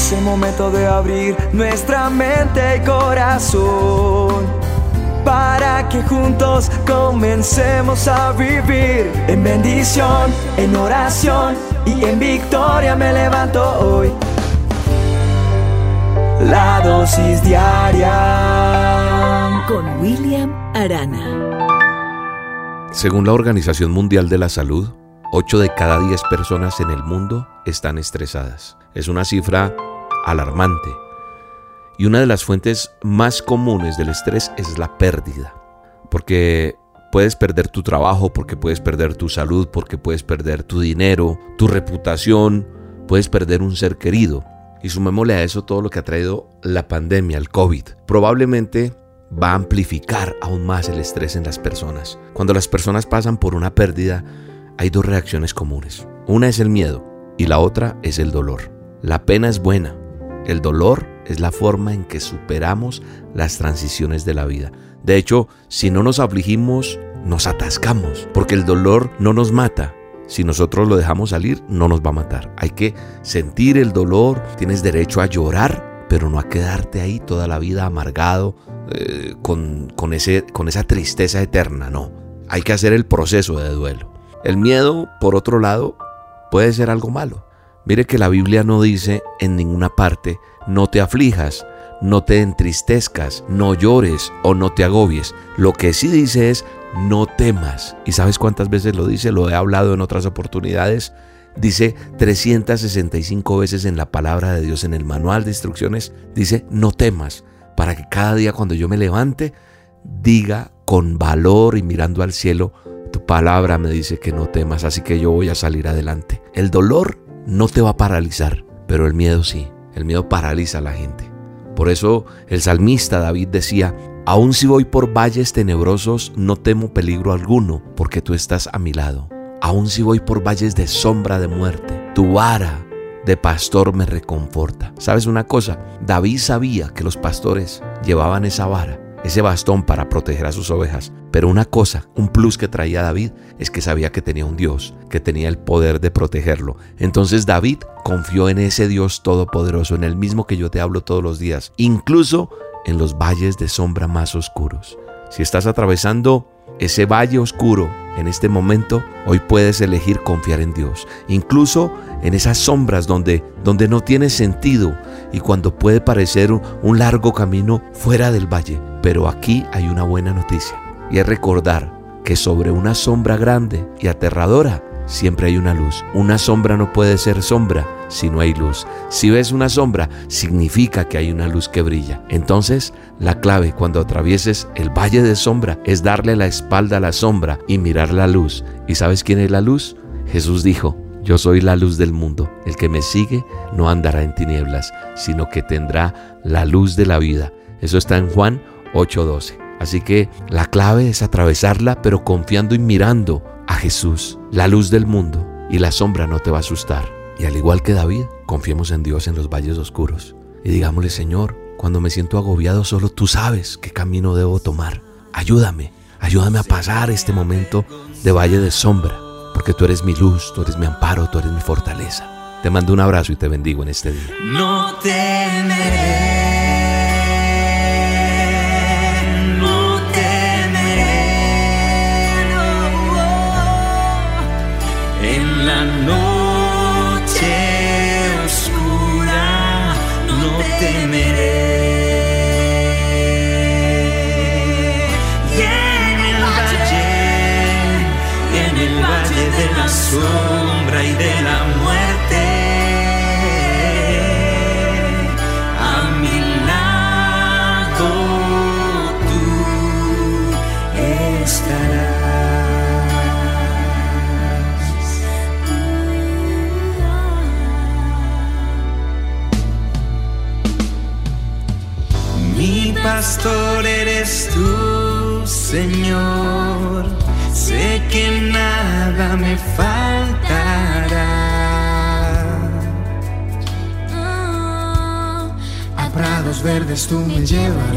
Es el momento de abrir nuestra mente y corazón para que juntos comencemos a vivir en bendición, en oración y en victoria me levanto hoy. La dosis diaria con William Arana. Según la Organización Mundial de la Salud, 8 de cada 10 personas en el mundo están estresadas. Es una cifra alarmante. Y una de las fuentes más comunes del estrés es la pérdida. Porque puedes perder tu trabajo, porque puedes perder tu salud, porque puedes perder tu dinero, tu reputación, puedes perder un ser querido. Y sumémosle a eso todo lo que ha traído la pandemia, el COVID. Probablemente va a amplificar aún más el estrés en las personas. Cuando las personas pasan por una pérdida, hay dos reacciones comunes. Una es el miedo y la otra es el dolor. La pena es buena. El dolor es la forma en que superamos las transiciones de la vida. De hecho, si no nos afligimos, nos atascamos, porque el dolor no nos mata, si nosotros lo dejamos salir, no nos va a matar. Hay que sentir el dolor, tienes derecho a llorar, pero no a quedarte ahí toda la vida amargado eh, con, con, ese, con esa tristeza eterna, no. Hay que hacer el proceso de duelo. El miedo, por otro lado, puede ser algo malo. Mire que la Biblia no dice en ninguna parte, no te aflijas, no te entristezcas, no llores o no te agobies. Lo que sí dice es, no temas. ¿Y sabes cuántas veces lo dice? Lo he hablado en otras oportunidades. Dice 365 veces en la palabra de Dios, en el manual de instrucciones, dice, no temas, para que cada día cuando yo me levante, diga con valor y mirando al cielo, tu palabra me dice que no temas, así que yo voy a salir adelante. El dolor no te va a paralizar, pero el miedo sí. El miedo paraliza a la gente. Por eso el salmista David decía, Aun si voy por valles tenebrosos, no temo peligro alguno, porque tú estás a mi lado. Aun si voy por valles de sombra de muerte, tu vara de pastor me reconforta. ¿Sabes una cosa? David sabía que los pastores llevaban esa vara, ese bastón para proteger a sus ovejas. Pero una cosa, un plus que traía David, es que sabía que tenía un Dios, que tenía el poder de protegerlo. Entonces David confió en ese Dios todopoderoso, en el mismo que yo te hablo todos los días. Incluso en los valles de sombra más oscuros. Si estás atravesando ese valle oscuro en este momento, hoy puedes elegir confiar en Dios, incluso en esas sombras donde, donde no tiene sentido y cuando puede parecer un largo camino fuera del valle. Pero aquí hay una buena noticia y es recordar que sobre una sombra grande y aterradora siempre hay una luz. Una sombra no puede ser sombra si no hay luz. Si ves una sombra, significa que hay una luz que brilla. Entonces, la clave cuando atravieses el valle de sombra es darle la espalda a la sombra y mirar la luz. ¿Y sabes quién es la luz? Jesús dijo, yo soy la luz del mundo. El que me sigue no andará en tinieblas, sino que tendrá la luz de la vida. Eso está en Juan 8:12. Así que la clave es atravesarla, pero confiando y mirando a Jesús, la luz del mundo, y la sombra no te va a asustar. Y al igual que David, confiemos en Dios en los valles oscuros. Y digámosle, Señor, cuando me siento agobiado, solo tú sabes qué camino debo tomar. Ayúdame, ayúdame a pasar este momento de valle de sombra, porque tú eres mi luz, tú eres mi amparo, tú eres mi fortaleza. Te mando un abrazo y te bendigo en este día. No y de la muerte. A mi lado tú estarás. Mi pastor eres tú, Señor sé que nada me faltará. Ah, a prados verdes tú me llevarás.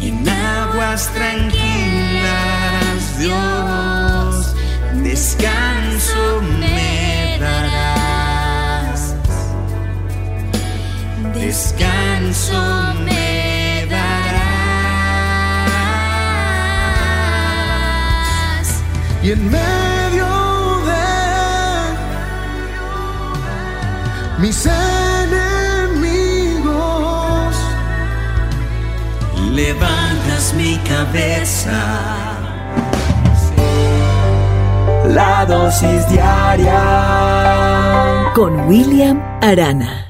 Y en aguas tranquilas, Dios, descanso me darás. Descanso me Y en medio de mis enemigos, levantas mi cabeza. La dosis diaria con William Arana.